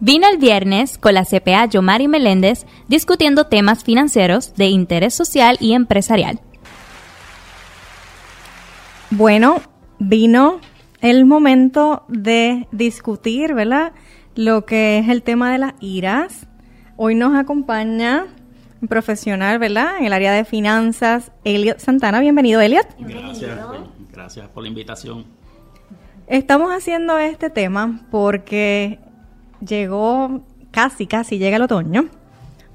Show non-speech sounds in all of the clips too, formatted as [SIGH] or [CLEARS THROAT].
Vino el viernes con la CPA Yomari Meléndez discutiendo temas financieros de interés social y empresarial. Bueno, vino el momento de discutir, ¿verdad? Lo que es el tema de las iras. Hoy nos acompaña un profesional, ¿verdad? En el área de finanzas, Elliot Santana. Bienvenido, Elliot. Gracias, gracias por la invitación. Estamos haciendo este tema porque llegó casi, casi llega el otoño,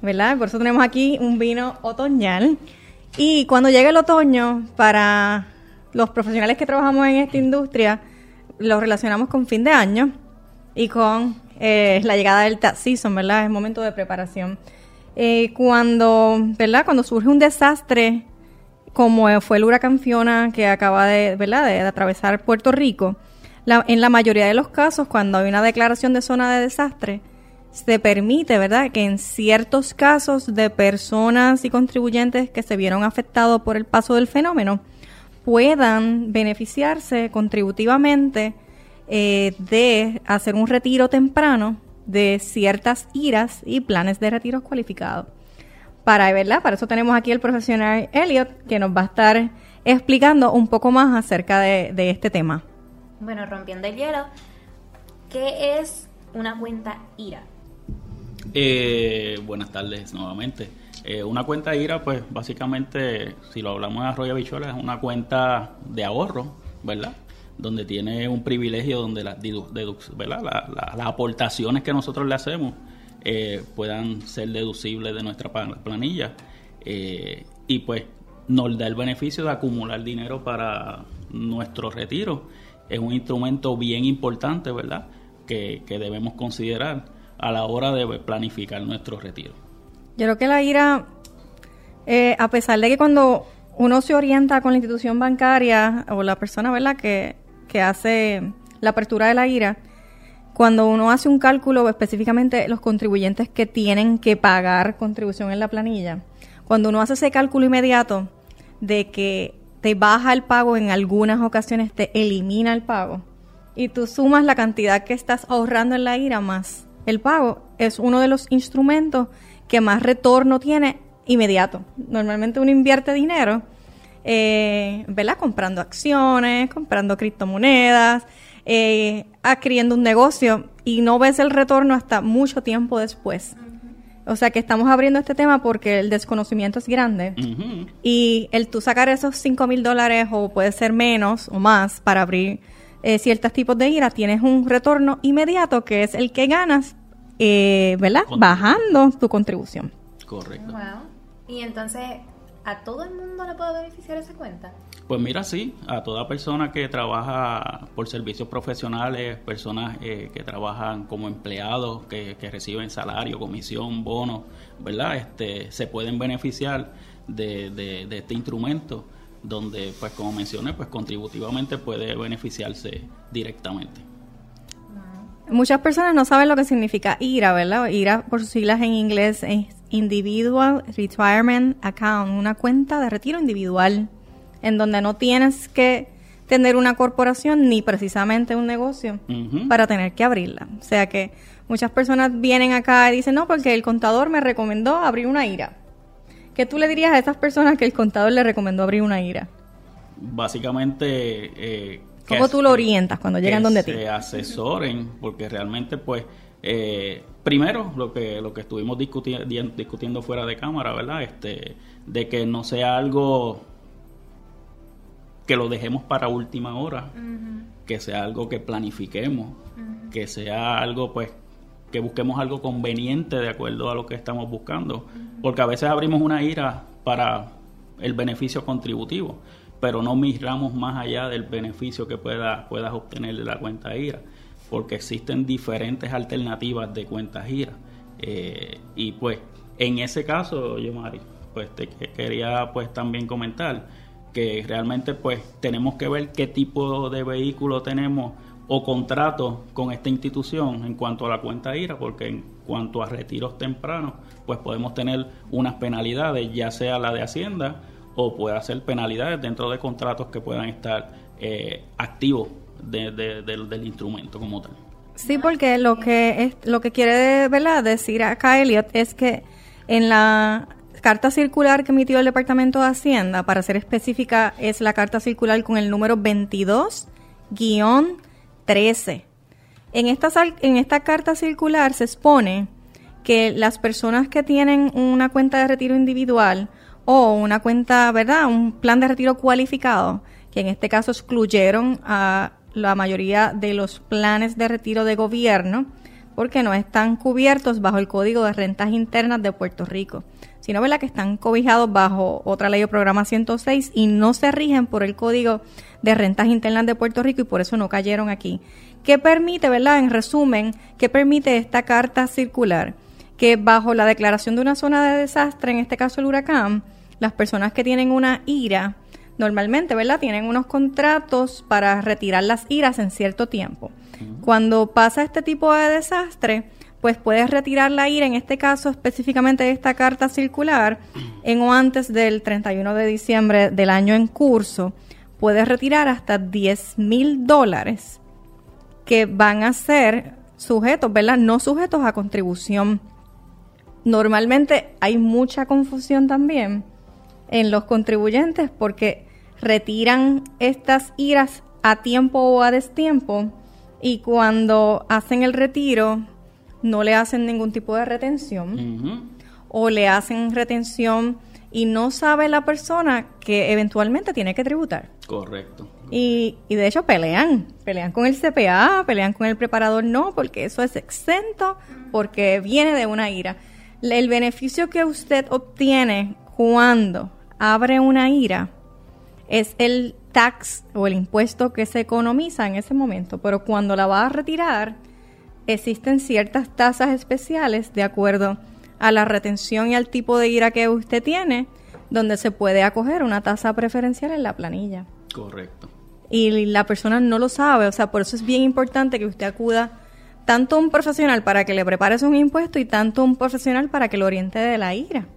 ¿verdad? Por eso tenemos aquí un vino otoñal. Y cuando llega el otoño, para los profesionales que trabajamos en esta industria, lo relacionamos con fin de año y con eh, la llegada del tax season, ¿verdad? Es momento de preparación. Eh, cuando, ¿verdad? Cuando surge un desastre como fue el huracán Fiona que acaba de, ¿verdad? de atravesar Puerto Rico, en la mayoría de los casos, cuando hay una declaración de zona de desastre, se permite, ¿verdad?, que en ciertos casos de personas y contribuyentes que se vieron afectados por el paso del fenómeno puedan beneficiarse contributivamente eh, de hacer un retiro temprano de ciertas iras y planes de retiro cualificados. Para, ¿verdad? Para eso tenemos aquí el profesional Elliot que nos va a estar explicando un poco más acerca de este tema. Bueno, rompiendo el hielo, ¿qué es una cuenta IRA? Eh, buenas tardes nuevamente. Eh, una cuenta IRA, pues básicamente, si lo hablamos de Arroyo Bichola, es una cuenta de ahorro, ¿verdad? Donde tiene un privilegio donde las, ¿verdad? las aportaciones que nosotros le hacemos eh, puedan ser deducibles de nuestra planilla. y pues nos da el beneficio de acumular dinero para nuestro retiro es un instrumento bien importante, ¿verdad? Que, debemos considerar a la hora de planificar nuestro retiro. Yo creo que la IRA, eh, a pesar de que cuando uno se orienta con la institución bancaria o la persona, ¿verdad?, que, que hace la apertura de la IRA, cuando uno hace un cálculo, específicamente los contribuyentes que tienen que pagar contribución en la planilla, cuando uno hace ese cálculo inmediato de que te baja el pago, en algunas ocasiones te elimina el pago. Y tú sumas la cantidad que estás ahorrando en la IRA más el pago. Es uno de los instrumentos que más retorno tiene inmediato. Normalmente uno invierte dinero, eh, ¿verdad? Comprando acciones, comprando criptomonedas, eh, adquiriendo un negocio y no ves el retorno hasta mucho tiempo después. O sea que estamos abriendo este tema porque el desconocimiento es grande y el tú sacar esos 5 mil dólares o puede ser menos o más para abrir eh, ciertos tipos de IRA, tienes un retorno inmediato que es el que ganas, eh, ¿verdad? Bajando tu contribución. Correcto. Wow. Y entonces, ¿a todo el mundo le puede beneficiar esa cuenta? Pues mira, sí, a toda persona que trabaja por servicios profesionales, personas eh, que trabajan como empleados, que, reciben salario, comisión, bono, ¿verdad? Este, se pueden beneficiar de, de, este instrumento donde, pues como mencioné, pues contributivamente puede beneficiarse directamente. Muchas personas no saben lo que significa IRA, ¿verdad? IRA por sus siglas en inglés es Individual Retirement Account, una cuenta de retiro individual en donde no tienes que tener una corporación ni precisamente un negocio para tener que abrirla. O sea que muchas personas vienen acá y dicen, no, porque el contador me recomendó abrir una IRA. ¿Qué tú le dirías a esas personas que el contador le recomendó abrir una IRA? Básicamente... Eh, ¿Cómo tú lo orientas cuando llegan donde ti? se asesoren, porque realmente pues... Eh, primero, lo que, lo que estuvimos discutiendo, discutiendo fuera de cámara, ¿verdad? Este, de que no sea algo que lo dejemos para última hora, que sea algo que planifiquemos, que sea algo pues que busquemos algo conveniente de acuerdo a lo que estamos buscando, porque a veces abrimos una ira para el beneficio contributivo, pero no miramos más allá del beneficio que pueda, puedas obtener de la cuenta IRA, porque existen diferentes alternativas de cuentas IRA. Eh, y pues en ese caso, yo Mari, pues te quería pues también comentar que realmente pues tenemos que ver qué tipo de vehículo tenemos o contrato con esta institución en cuanto a la cuenta IRA, porque en cuanto a retiros tempranos, pues podemos tener unas penalidades, ya sea la de Hacienda o puede ser penalidades dentro de contratos que puedan estar eh, activos del, del instrumento como tal. Sí, porque lo que es, lo que quiere ¿verdad? decir acá Elliot es que en la carta circular que emitió el Departamento de Hacienda, para ser específica, es la carta circular con el número 22-13. En esta, en esta carta circular se expone que las personas que tienen una cuenta de retiro individual o una cuenta, ¿verdad? Un plan de retiro cualificado, que en este caso excluyeron a la mayoría de los planes de retiro de gobierno, porque no están cubiertos bajo el Código de Rentas Internas de Puerto Rico, sino ¿verdad? que están cobijados bajo otra ley o programa 106 y no se rigen por el Código de Rentas Internas de Puerto Rico y por eso no cayeron aquí. ¿Qué permite, verdad? En resumen, ¿qué permite esta carta circular? Que bajo la declaración de una zona de desastre, en este caso el huracán, las personas que tienen una ira, normalmente, ¿verdad? Tienen unos contratos para retirar las iras en cierto tiempo. Cuando pasa este tipo de desastre, pues puedes retirar la ira, en este caso específicamente esta carta circular, [CLEARS THROAT] en o antes del 31 de diciembre del año en curso, puedes retirar hasta 10 mil dólares que van a ser sujetos, ¿verdad? No sujetos a contribución. Normalmente hay mucha confusión también en los contribuyentes porque retiran estas iras a tiempo o a destiempo y cuando hacen el retiro no le hacen ningún tipo de retención o le hacen retención y no sabe la persona que eventualmente tiene que tributar. Correcto. Y, y, de hecho pelean, pelean con el CPA, pelean con el preparador, no, porque eso es exento, porque viene de una ira. El beneficio que usted obtiene cuando abre una ira es el tax o el impuesto que se economiza en ese momento, pero cuando la va a retirar, existen ciertas tasas especiales de acuerdo a la retención y al tipo de ira que usted tiene, donde se puede acoger una tasa preferencial en la planilla. Correcto. Y la persona no lo sabe, o sea, por eso es bien importante que usted acuda tanto a un profesional para que le prepare un impuesto y tanto a un profesional para que lo oriente de la ira.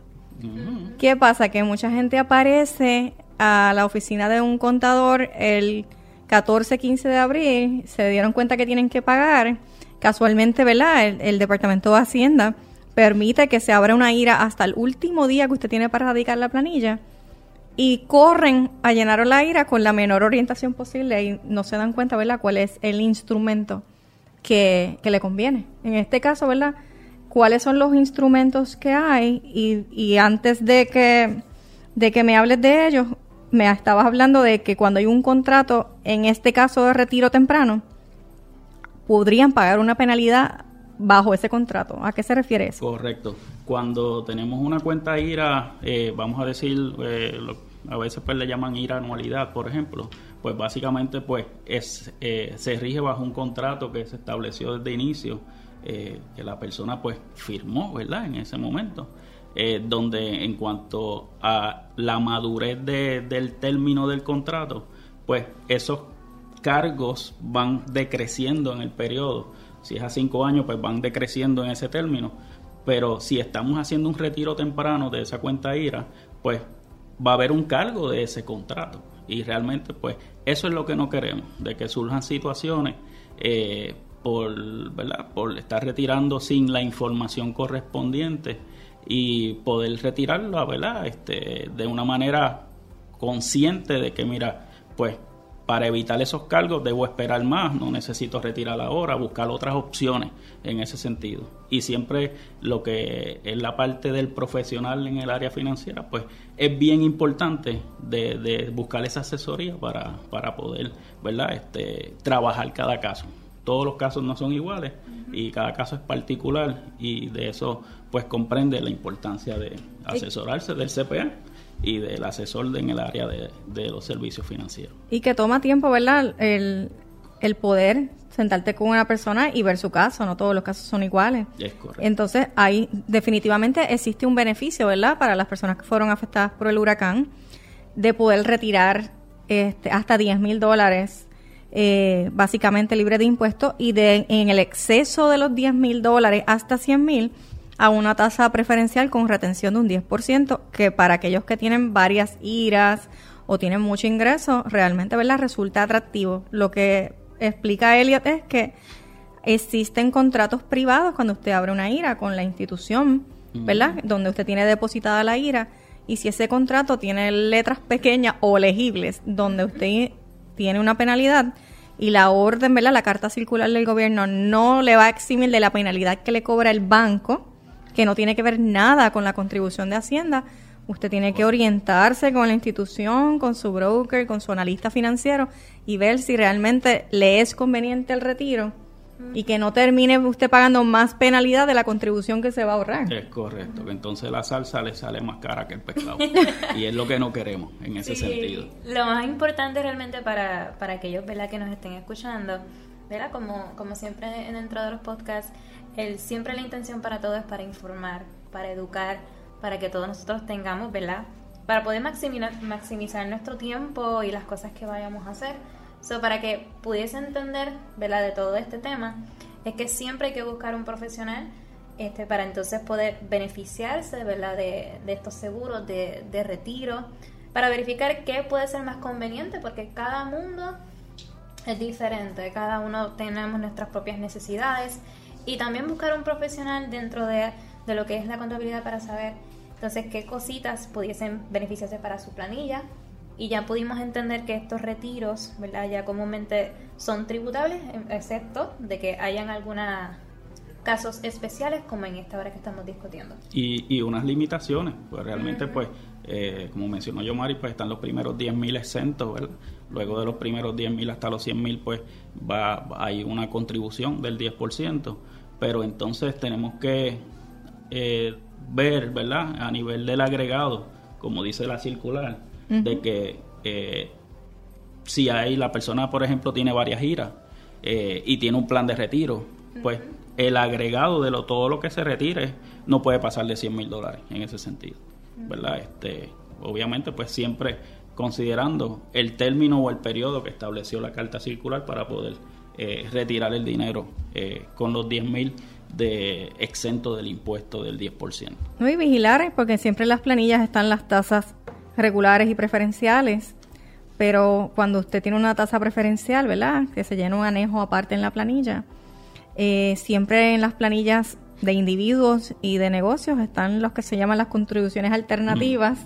¿Qué pasa? Que mucha gente aparece a la oficina de un contador el 14-15 de abril, se dieron cuenta que tienen que pagar. Casualmente, ¿verdad? El, Departamento de Hacienda permite que se abra una ira hasta el último día que usted tiene para radicar la planilla y corren a llenar la ira con la menor orientación posible y no se dan cuenta, ¿verdad?, cuál es el instrumento que, que le conviene. En este caso, ¿verdad?, cuáles son los instrumentos que hay y, y antes de que, de que me hables de ellos, me estabas hablando de que cuando hay un contrato, en este caso de retiro temprano, podrían pagar una penalidad bajo ese contrato. ¿A qué se refiere eso? Correcto. Cuando tenemos una cuenta IRA, eh, vamos a decir, eh, a veces pues le llaman IRA anualidad, por ejemplo, pues básicamente pues es, eh, se rige bajo un contrato que se estableció desde inicio eh, que la persona pues firmó, ¿verdad? En ese momento. Eh, donde en cuanto a la madurez del término del contrato, pues esos cargos van decreciendo en el periodo. Si es a cinco años, pues van decreciendo en ese término. Pero si estamos haciendo un retiro temprano de esa cuenta IRA, pues va a haber un cargo de ese contrato. Y realmente, pues eso es lo que no queremos, de que surjan situaciones eh, por, ¿verdad? por estar retirando sin la información correspondiente y poder retirarla ¿verdad? Este, de una manera consciente de que, mira, pues para evitar esos cargos debo esperar más, no necesito retirar ahora, buscar otras opciones en ese sentido. Y siempre lo que es la parte del profesional en el área financiera, pues es bien importante de, de buscar esa asesoría para, para poder ¿verdad? Este, trabajar cada caso todos los casos no son iguales y cada caso es particular y de eso pues comprende la importancia de asesorarse del CPA y del asesor en el área de, los servicios financieros. Y que toma tiempo, ¿verdad? El, el poder sentarte con una persona y ver su caso, no todos los casos son iguales. Es correcto. Entonces, ahí definitivamente existe un beneficio, ¿verdad? Para las personas que fueron afectadas por el huracán, de poder retirar este, hasta 10 mil dólares eh, básicamente libre de impuestos y de en el exceso de los 10 mil dólares hasta 100 mil a una tasa preferencial con retención de un 10%, que para aquellos que tienen varias iras o tienen mucho ingreso, realmente ¿verdad? resulta atractivo. Lo que explica Elliot es que Existen contratos privados cuando usted abre una IRA con la institución, ¿verdad? Donde usted tiene depositada la IRA. Y si ese contrato tiene letras pequeñas o legibles, donde usted tiene una penalidad y la orden, ¿verdad? La carta circular del gobierno no le va a eximir de la penalidad que le cobra el banco, que no tiene que ver nada con la contribución de Hacienda, Usted tiene que orientarse con la institución, con su broker, con su analista financiero y ver si realmente le es conveniente el retiro y que no termine usted pagando más penalidad de la contribución que se va a ahorrar. Es correcto, que entonces la salsa le sale más cara que el pescado. [LAUGHS] y es lo que no queremos en ese sentido. Lo más importante realmente para, para aquellos ¿verdad? que nos estén escuchando, ¿verdad? Como, como siempre dentro de los podcasts, el, siempre la intención para todo es para informar, para educar para que todos nosotros tengamos, ¿verdad? Para poder maximizar, maximizar nuestro tiempo y las cosas que vayamos a hacer. So, para que pudiese entender, ¿verdad? De todo este tema, es que siempre hay que buscar un profesional este, para entonces poder beneficiarse, ¿verdad? De, de estos seguros de, de retiro, para verificar qué puede ser más conveniente, porque cada mundo es diferente, cada uno tenemos nuestras propias necesidades y también buscar un profesional dentro de, de lo que es la contabilidad para saber entonces, ¿qué cositas pudiesen beneficiarse para su planilla? Y ya pudimos entender que estos retiros, ¿verdad? Ya comúnmente son tributables, em, excepto de que hayan algunos casos especiales como en esta hora que estamos discutiendo. Y, y unas limitaciones, pues realmente, pues, eh, como mencionó yo, Mari, pues están los primeros 10.000 exentos, ¿verdad? Luego de los primeros 10.000 hasta los 100.000, pues va, hay una contribución del 10%, pero entonces tenemos que eh, ver, ¿verdad? A nivel del agregado, como dice la circular, de que eh, si hay la persona, por ejemplo, tiene varias giras eh, y tiene un plan de retiro, pues el agregado de lo, todo lo que se retire no puede pasar de 100 mil dólares en ese sentido, ¿verdad? Este, obviamente, pues siempre considerando el término o el periodo que estableció la carta circular para poder eh, retirar el dinero con los 10 mil de exento del impuesto del 10%. No, y vigilar, porque siempre en las planillas están las tasas regulares y preferenciales, pero cuando usted tiene una tasa preferencial, ¿verdad? Que se llena un anejo aparte en la planilla, eh, siempre en las planillas de individuos y de negocios están los que se llaman las contribuciones alternativas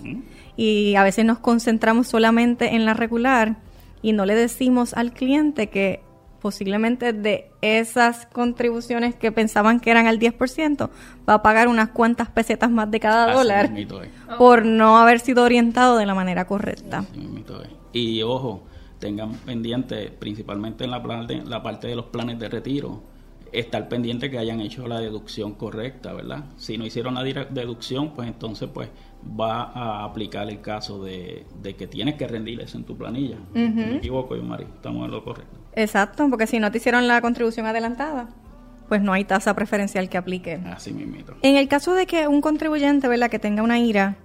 y a veces nos concentramos solamente en la regular y no le decimos al cliente que posiblemente de esas contribuciones que pensaban que eran al 10%, va a pagar unas cuantas pesetas más de cada dólar por no haber sido orientado de la manera correcta. y ojo, tengan pendiente, principalmente en la, la parte de los planes de retiro, estar pendiente que hayan hecho la deducción correcta, ¿verdad? Si no hicieron la deducción, pues entonces pues va a aplicar el caso de, que tienes que rendir eso en tu planilla. Me equivoco yo, Mari, estamos en lo correcto. Exacto, porque si no te hicieron la contribución adelantada, pues no hay tasa preferencial que aplique. Así mismo. En el caso de que un contribuyente, ¿verdad?, que tenga una IRA,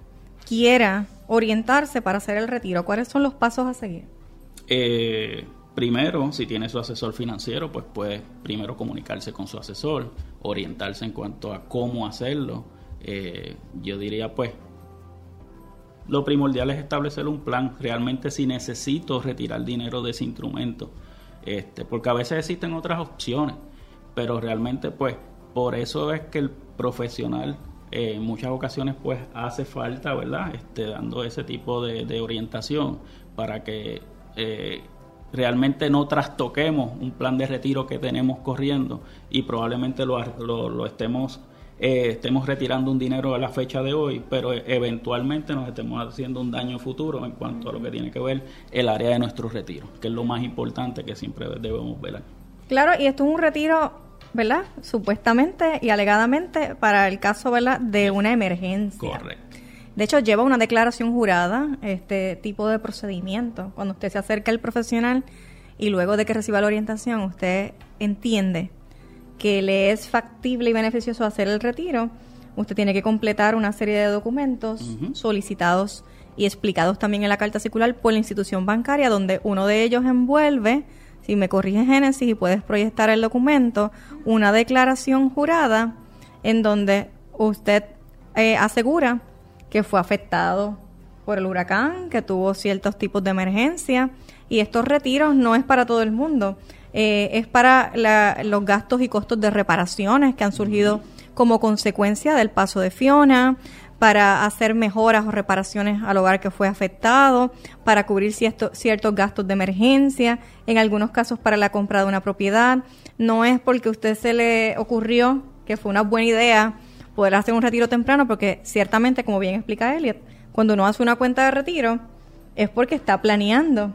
quiera orientarse para hacer el retiro, ¿cuáles son los pasos a seguir? Eh, primero, si tiene su asesor financiero, pues puede primero comunicarse con su asesor, orientarse en cuanto a cómo hacerlo. Eh, yo diría, pues, lo primordial es establecer un plan. Realmente si necesito retirar dinero de ese instrumento, este, porque a veces existen otras opciones, pero realmente pues por eso es que el profesional eh, en muchas ocasiones pues hace falta, ¿verdad? Este, dando ese tipo de, orientación para que eh, realmente no trastoquemos un plan de retiro que tenemos corriendo y probablemente lo, lo estemos eh, estemos retirando un dinero a la fecha de hoy, pero eventualmente nos estemos haciendo un daño futuro en cuanto a lo que tiene que ver el área de nuestro retiro, que es lo más importante que siempre debemos ver. Claro, y esto es un retiro, ¿verdad? Supuestamente y alegadamente para el caso, ¿verdad? De una emergencia. Correcto. De hecho, lleva una declaración jurada, este tipo de procedimiento. Cuando usted se acerca al profesional y luego de que reciba la orientación, usted entiende que le es factible y beneficioso hacer el retiro, usted tiene que completar una serie de documentos solicitados y explicados también en la carta circular por la institución bancaria, donde uno de ellos envuelve, si me corrige Génesis y puedes proyectar el documento, una declaración jurada en donde usted eh, asegura que fue afectado por el huracán, que tuvo ciertos tipos de emergencia, y estos retiros no es para todo el mundo eh, es para los gastos y costos de reparaciones que han surgido como consecuencia del paso de Fiona, para hacer mejoras o reparaciones al hogar que fue afectado, para cubrir ciertos gastos de emergencia, en algunos casos para la compra de una propiedad. No es porque a usted se le ocurrió que fue una buena idea poder hacer un retiro temprano, porque ciertamente, como bien explica Elliot, cuando uno hace una cuenta de retiro, es porque está planeando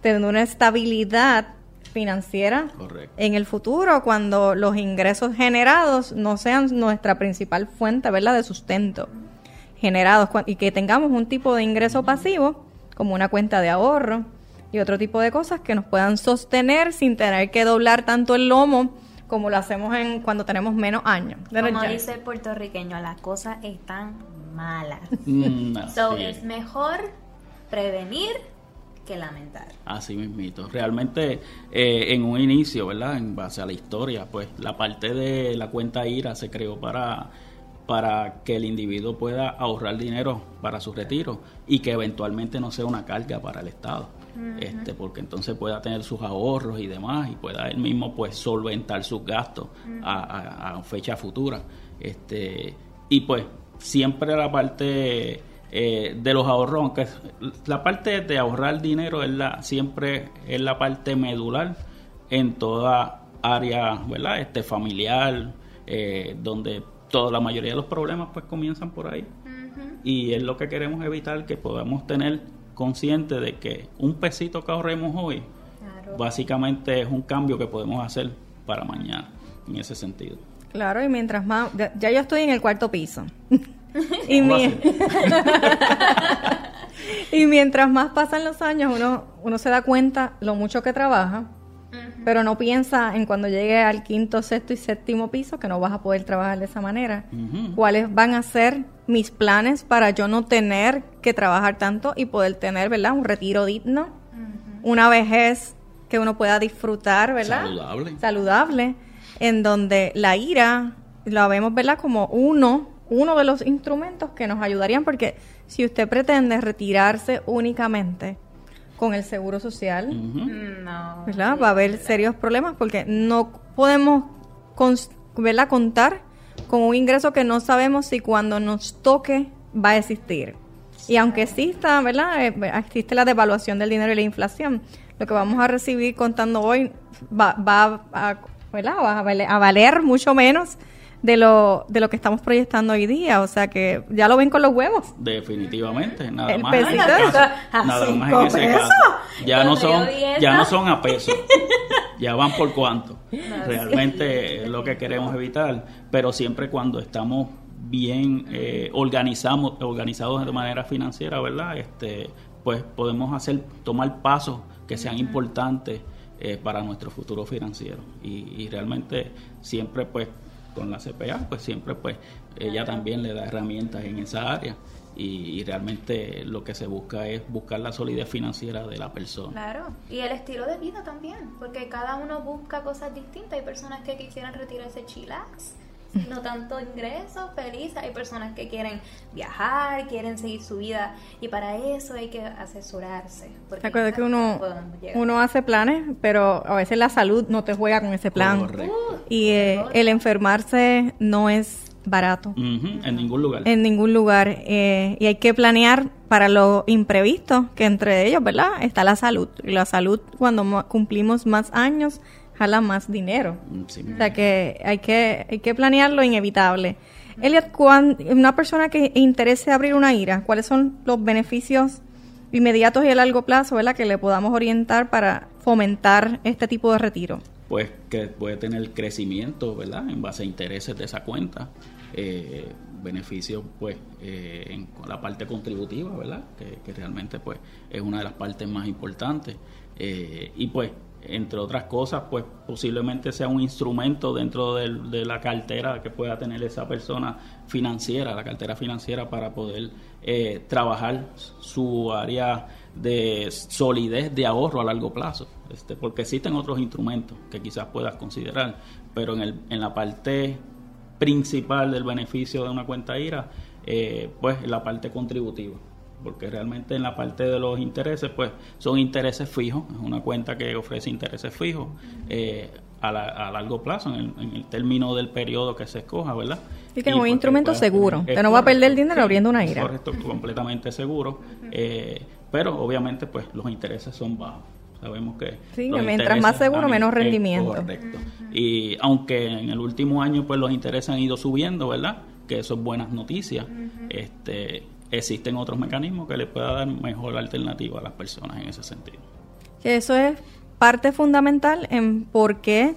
tener una estabilidad financiera en el futuro cuando los ingresos generados no sean nuestra principal fuente ¿verdad? de sustento generados y que tengamos un tipo de ingreso pasivo como una cuenta de ahorro y otro tipo de cosas que nos puedan sostener sin tener que doblar tanto el lomo como lo hacemos en cuando tenemos menos años. Como dice el puertorriqueño, las cosas están malas. Mm, es mejor prevenir que lamentar. Así mismito. Realmente eh, en un inicio, ¿verdad? En base a la historia, pues la parte de la cuenta IRA se creó para para que el individuo pueda ahorrar dinero para su retiro y que eventualmente no sea una carga para el Estado. este, porque entonces pueda tener sus ahorros y demás y pueda él mismo pues solventar sus gastos a, a, fecha futura. Este, y pues siempre la parte eh, de los ahorros, aunque la parte de ahorrar dinero es la, siempre es la parte medular en toda área ¿verdad? Este, familiar, eh, donde toda la mayoría de los problemas pues comienzan por ahí. Y es lo que queremos evitar, que podamos tener consciente de que un pesito que ahorremos hoy, básicamente es un cambio que podemos hacer para mañana, en ese sentido. Claro, y mientras más, ya, yo estoy en el cuarto piso. Y, [LAUGHS] y mientras más pasan los años, uno, uno se da cuenta lo mucho que trabaja pero no piensa en cuando llegue al quinto, sexto y séptimo piso que no vas a poder trabajar de esa manera. ¿Cuáles van a ser mis planes para yo no tener que trabajar tanto y poder tener, ¿verdad? Un retiro digno, una vejez que uno pueda disfrutar, ¿verdad? Saludable. Saludable, en donde la ira la vemos, ¿verdad? Como uno, uno de los instrumentos que nos ayudarían, porque si usted pretende retirarse únicamente con el seguro social, no, va a haber serios problemas porque no podemos contar con un ingreso que no sabemos si cuando nos toque va a existir. Y aunque exista, ¿verdad? Eh, existe la devaluación del dinero y la inflación, lo que vamos a recibir contando hoy va, va a, Va a valer mucho menos de lo, de lo que estamos proyectando hoy día. O sea que ya lo ven con los huevos. Definitivamente, nada más. en ese nada más en ese caso. Ya no son, ya no son a peso. [LAUGHS] ya van por cuánto. Realmente es lo que queremos evitar. Pero siempre cuando estamos bien eh, organizamos, organizados de manera financiera, ¿verdad? Este, pues podemos hacer, tomar pasos que sean importantes eh, para nuestro futuro financiero. Y, y realmente siempre pues con la CPA, pues siempre pues ella también le da herramientas en esa área y, realmente lo que se busca es buscar la solidez financiera de la persona. Claro, y el estilo de vida también, porque cada uno busca cosas distintas. Hay personas que quisieran retirarse chillax no tanto ingresos, feliz. Hay personas que quieren viajar, quieren seguir su vida y para eso hay que asesorarse. Porque acuerdas que uno, uno hace planes, pero a veces la salud no te juega con ese plan. y eh, el enfermarse no es barato. en ningún lugar. En ningún lugar. Eh, y hay que planear para lo imprevisto, que entre ellos, ¿verdad? Está la salud. Y la salud, cuando cumplimos más años, jala más dinero. Mm, o sea que hay que, hay que planear lo inevitable. Elliot, una persona que interese abrir una IRA, ¿cuáles son los beneficios inmediatos y a largo plazo ¿verdad? que le podamos orientar para fomentar este tipo de retiro? Pues que puede tener crecimiento ¿verdad? en base a intereses de esa cuenta. Eh, beneficios pues eh, en la parte contributiva, ¿verdad? Que, que, realmente pues es una de las partes más importantes. Eh, y pues entre otras cosas, pues posiblemente sea un instrumento dentro de, la cartera que pueda tener esa persona financiera, la cartera financiera para poder eh, trabajar su área de solidez de ahorro a largo plazo, este, porque existen otros instrumentos que quizás puedas considerar, pero en, el, en la parte principal del beneficio de una cuenta IRA, eh, pues la parte contributiva porque realmente en la parte de los intereses, pues son intereses fijos, es una cuenta que ofrece intereses fijos eh, a, largo plazo, en el, término del periodo que se escoja, ¿verdad? Y que es un pues, instrumento seguro, usted no va a perder dinero abriendo una IRA. Correcto, completamente seguro, eh, pero obviamente pues los intereses son bajos. Sabemos que sí, mientras más seguro, menos rendimiento. Correcto. Y aunque en el último año pues los intereses han ido subiendo, ¿verdad? Que eso es buenas noticias. Este existen otros mecanismos que le pueda dar mejor alternativa a las personas en ese sentido. Que eso es parte fundamental en por qué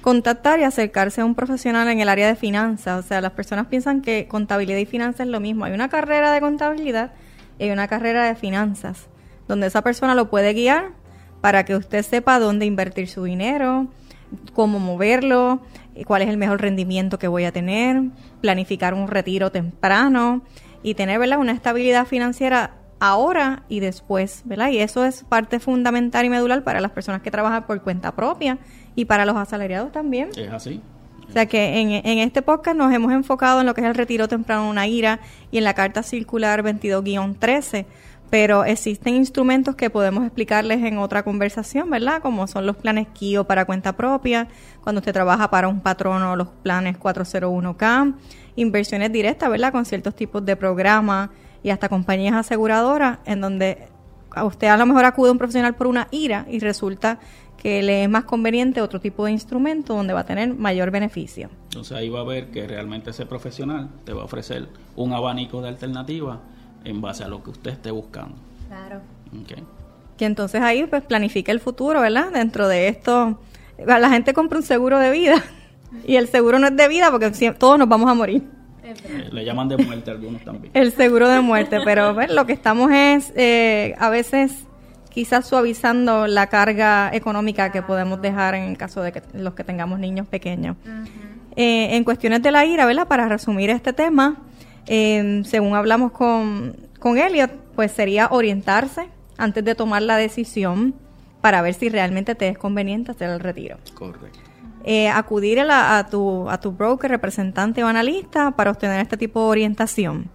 contactar y acercarse a un profesional en el área de finanzas. O sea, las personas piensan que contabilidad y finanzas es lo mismo. Hay una carrera de contabilidad y una carrera de finanzas, donde esa persona lo puede guiar para que usted sepa dónde invertir su dinero, cómo moverlo, cuál es el mejor rendimiento que voy a tener, planificar un retiro temprano y tener ¿verdad? una estabilidad financiera ahora y después, ¿verdad? Y eso es parte fundamental y medular para las personas que trabajan por cuenta propia y para los asalariados también. Es así. O sea que en, en este podcast nos hemos enfocado en lo que es el retiro temprano de una IRA y en la carta circular 22-13 pero existen instrumentos que podemos explicarles en otra conversación, ¿verdad? Como son los planes KIO para cuenta propia, cuando usted trabaja para un patrono, los planes 401K, inversiones directas, ¿verdad? Con ciertos tipos de programas y hasta compañías aseguradoras, en donde a usted a lo mejor acude un profesional por una IRA y resulta que le es más conveniente otro tipo de instrumento donde va a tener mayor beneficio. Entonces ahí va a ver que realmente ese profesional te va a ofrecer un abanico de alternativas en base a lo que usted esté buscando. Claro. Okay. Que entonces ahí pues planifica el futuro, ¿verdad? Dentro de esto, la gente compra un seguro de vida y el seguro no es de vida porque todos nos vamos a morir. Eh, le llaman de muerte algunos también. El seguro de muerte, pero lo que estamos es eh, a veces quizás suavizando la carga económica que podemos dejar en el caso de que los que tengamos niños pequeños. Eh, en cuestiones de la ira, ¿verdad? Para resumir este tema, eh, según hablamos con, con Elliot, pues sería orientarse antes de tomar la decisión para ver si realmente te es conveniente hacer el retiro. Correcto. Eh, acudir a, a, tu, a tu broker, representante o analista para obtener este tipo de orientación.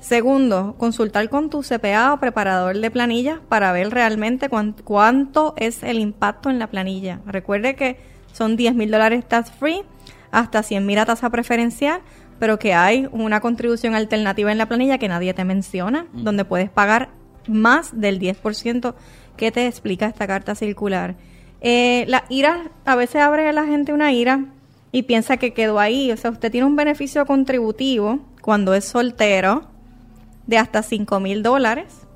Segundo, consultar con tu CPA o preparador de planillas para ver realmente cuánto es el impacto en la planilla. Recuerde que son 10 mil dólares tax free, hasta 100 mil a tasa preferencial, pero que hay una contribución alternativa en la planilla que nadie te menciona, donde puedes pagar más del 10% que te explica esta carta circular. Eh, la ira, a veces abre a la gente una ira y piensa que quedó ahí. O sea, usted tiene un beneficio contributivo cuando es soltero de hasta 5 mil dólares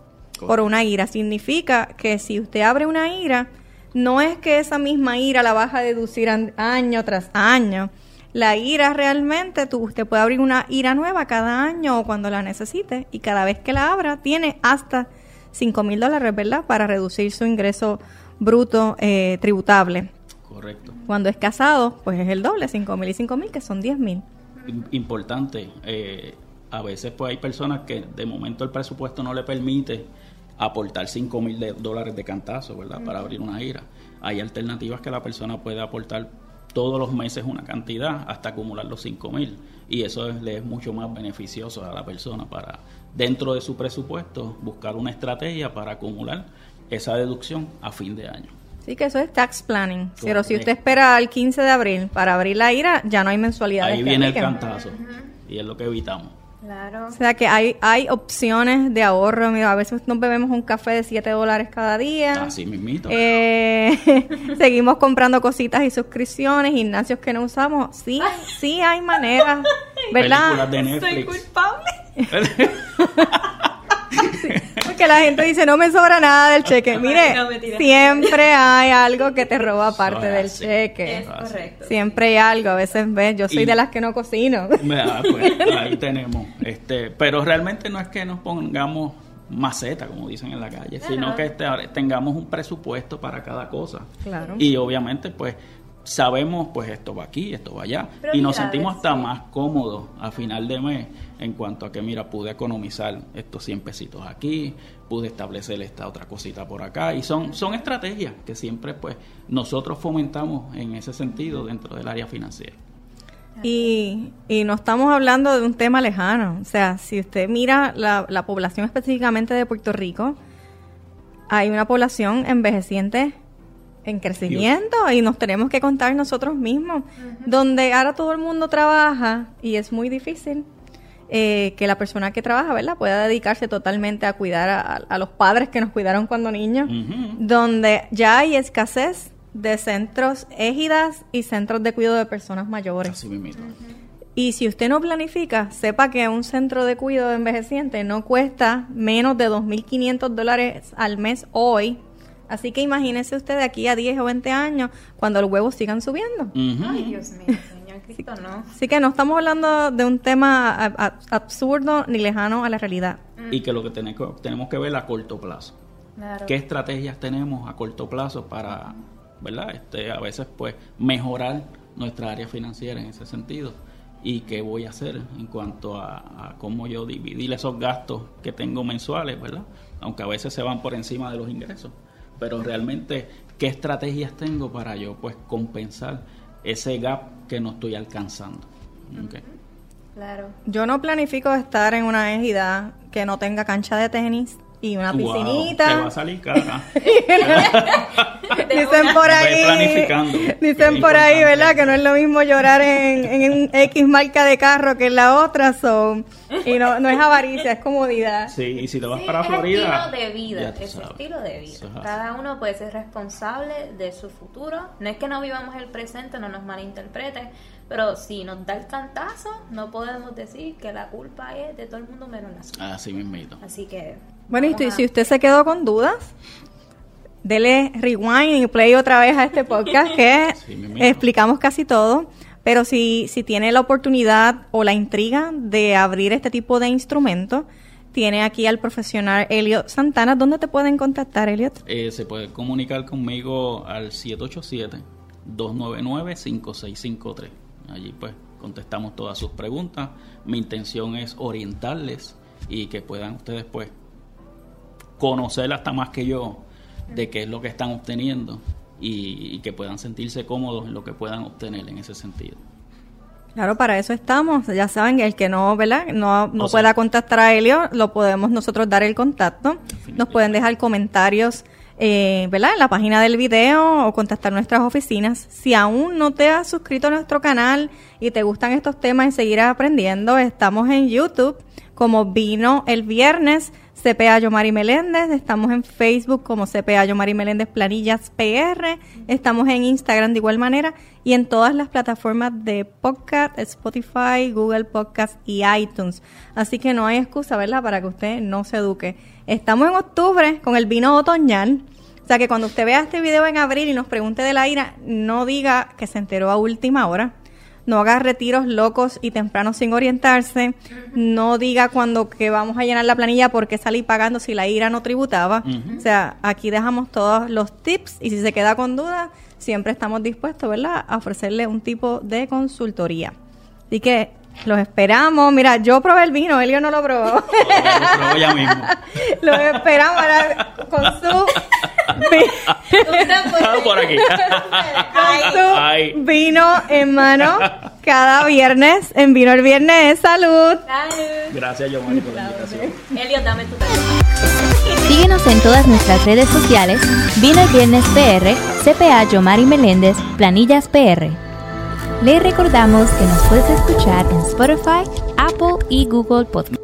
por una ira. Significa que si usted abre una ira, no es que esa misma ira la vas a deducir año tras año, la IRA realmente, tú, usted puede abrir una IRA nueva cada año o cuando la necesite y cada vez que la abra tiene hasta 5 mil dólares, ¿verdad? Para reducir su ingreso bruto eh, tributable. Correcto. Cuando es casado, pues es el doble, 5 mil y 5 mil, que son 10 mil. Importante, eh, a veces pues hay personas que de momento el presupuesto no le permite aportar 5 mil dólares de cantazo, ¿verdad? Para abrir una IRA. Hay alternativas que la persona puede aportar todos los meses una cantidad hasta acumular los 5 mil. Y eso le es mucho más beneficioso a la persona para, dentro de su presupuesto, buscar una estrategia para acumular esa deducción a fin de año. Sí, que eso es tax planning. Pero si usted espera al 15 de abril para abrir la IRA, ya no hay mensualidad. Ahí viene el cantazo. Y es lo que evitamos. Claro. O sea que hay, hay opciones de ahorro. Mira, a veces nos bebemos un café de 7 dólares cada día. Así mismito. Eh, [LAUGHS] seguimos comprando cositas y suscripciones, gimnasios que no usamos. Sí, sí hay maneras, ¿verdad? Soy culpable. [LAUGHS] [LAUGHS] porque la gente dice, no me sobra nada del cheque. Mire, siempre hay algo que te roba parte del cheque. Es correcto. Siempre hay algo. A veces, ves, yo soy de las que no cocino. Ah, pues, ahí tenemos. este Pero realmente no es que nos pongamos maceta, como dicen en la calle, sino que este, tengamos un presupuesto para cada cosa. Claro. Y obviamente, pues, sabemos, pues, esto va aquí, esto va allá. y nos sentimos hasta más cómodos a final de mes en cuanto a que, mira, pude economizar estos 100 pesitos aquí, pude establecer esta otra cosita por acá. Y son, son estrategias que siempre, pues, nosotros fomentamos en ese sentido dentro del área financiera. Y, y no estamos hablando de un tema lejano. O sea, si usted mira la, la población específicamente de Puerto Rico, hay una población envejeciente en crecimiento y nos tenemos que contar nosotros mismos. Donde ahora todo el mundo trabaja y es muy difícil eh, que la persona que trabaja, ¿verdad?, pueda dedicarse totalmente a cuidar a, a los padres que nos cuidaron cuando niños. Donde ya hay escasez de centros égidas y centros de cuidado de personas mayores. Así. Y si usted no planifica, sepa que un centro de cuidado de envejeciente no cuesta menos de 2.500 dólares al mes hoy. Así que imagínese usted de aquí a 10 o 20 años cuando los huevos sigan subiendo. Ay, Dios mío, Señor Cristo, no. Así que no estamos hablando de un tema absurdo ni lejano a la realidad. Y que lo que tenemos que, tenemos que ver a corto plazo. Claro. ¿Qué estrategias tenemos a corto plazo para, verdad? Este, a veces, pues, mejorar nuestra área financiera en ese sentido. Y qué voy a hacer en cuanto a, a cómo yo dividir esos gastos que tengo mensuales, ¿verdad? Aunque a veces se van por encima de los ingresos. Pero realmente, ¿qué estrategias tengo para yo, pues, compensar ese gap que no estoy alcanzando? Claro. Yo no planifico estar en una égida que no tenga cancha de tenis y una Wow, te va piscinita. a salir cara. [LAUGHS] Dicen por ahí, planificando. dicen por ahí. ¿verdad? Que no es lo mismo llorar en, en un X marca de carro que en la otra, so, y no, no es avaricia, es comodidad. Sí, y si te vas Sí, para es Florida. estilo de vida, es estilo de vida. Cada uno puede ser responsable de su futuro. No es que no vivamos el presente, no nos malinterprete, pero si nos da el cantazo, no podemos decir que la culpa es de todo el mundo menos la suya. Así mismito. Así que. Bueno, y si- a- si usted se quedó con dudas, dele rewind y play otra vez a este podcast [LAUGHS] que Sí, mismo. explicamos casi todo. Pero si, si tiene la oportunidad o la intriga de abrir este tipo de instrumento, tiene aquí al profesional Elliot Santana. ¿Dónde te pueden contactar, Elliot? Eh, se puede comunicar conmigo al 787-299-5653. Allí pues contestamos todas sus preguntas. Mi intención es orientarles y que puedan ustedes pues conocer hasta más que yo de qué es lo que están obteniendo y, y que puedan sentirse cómodos en lo que puedan obtener en ese sentido. Claro, para eso estamos. Ya saben, el que no, ¿verdad? No, no O sea- pueda contactar a Elliot, lo podemos nosotros dar el contacto. Nos pueden dejar comentarios, eh, ¿verdad? En la página del video o contactar nuestras oficinas. Si aún no te has suscrito a nuestro canal y te gustan estos temas y seguir aprendiendo, estamos en YouTube como Vino el Viernes, CPA Yomari Meléndez, estamos en Facebook como CPA Yomari Meléndez Planillas PR, estamos en Instagram de igual manera y en todas las plataformas de podcast, Spotify, Google Podcast y iTunes. Así que no hay excusa, ¿verdad?, para que usted no se eduque. Estamos en octubre con el vino otoñal. O sea que cuando usted vea este video en abril y nos pregunte de la ira, no diga que se enteró a última hora. No haga retiros locos y tempranos sin orientarse. No diga cuando que vamos a llenar la planilla porque salí pagando si la ira no tributaba. O sea, aquí dejamos todos los tips y si se queda con dudas, siempre estamos dispuestos, ¿verdad?, a ofrecerle un tipo de consultoría. Así que los esperamos. Mira, yo probé el vino, Elio no lo probó. Lo pruebo ya mismo. [LAUGHS] los esperamos ahora con su, Por aquí. Ay. vino en mano cada viernes. En Vino el Viernes. ¡Salud! Salud. Gracias, Giovanni, por la invitación. Elliot, dame tu teléfono. Síguenos en todas nuestras redes sociales, Vino el Viernes PR, CPA Yomari Meléndez, Planillas PR. Le recordamos que nos puedes escuchar en Spotify, Apple y Google Podcast.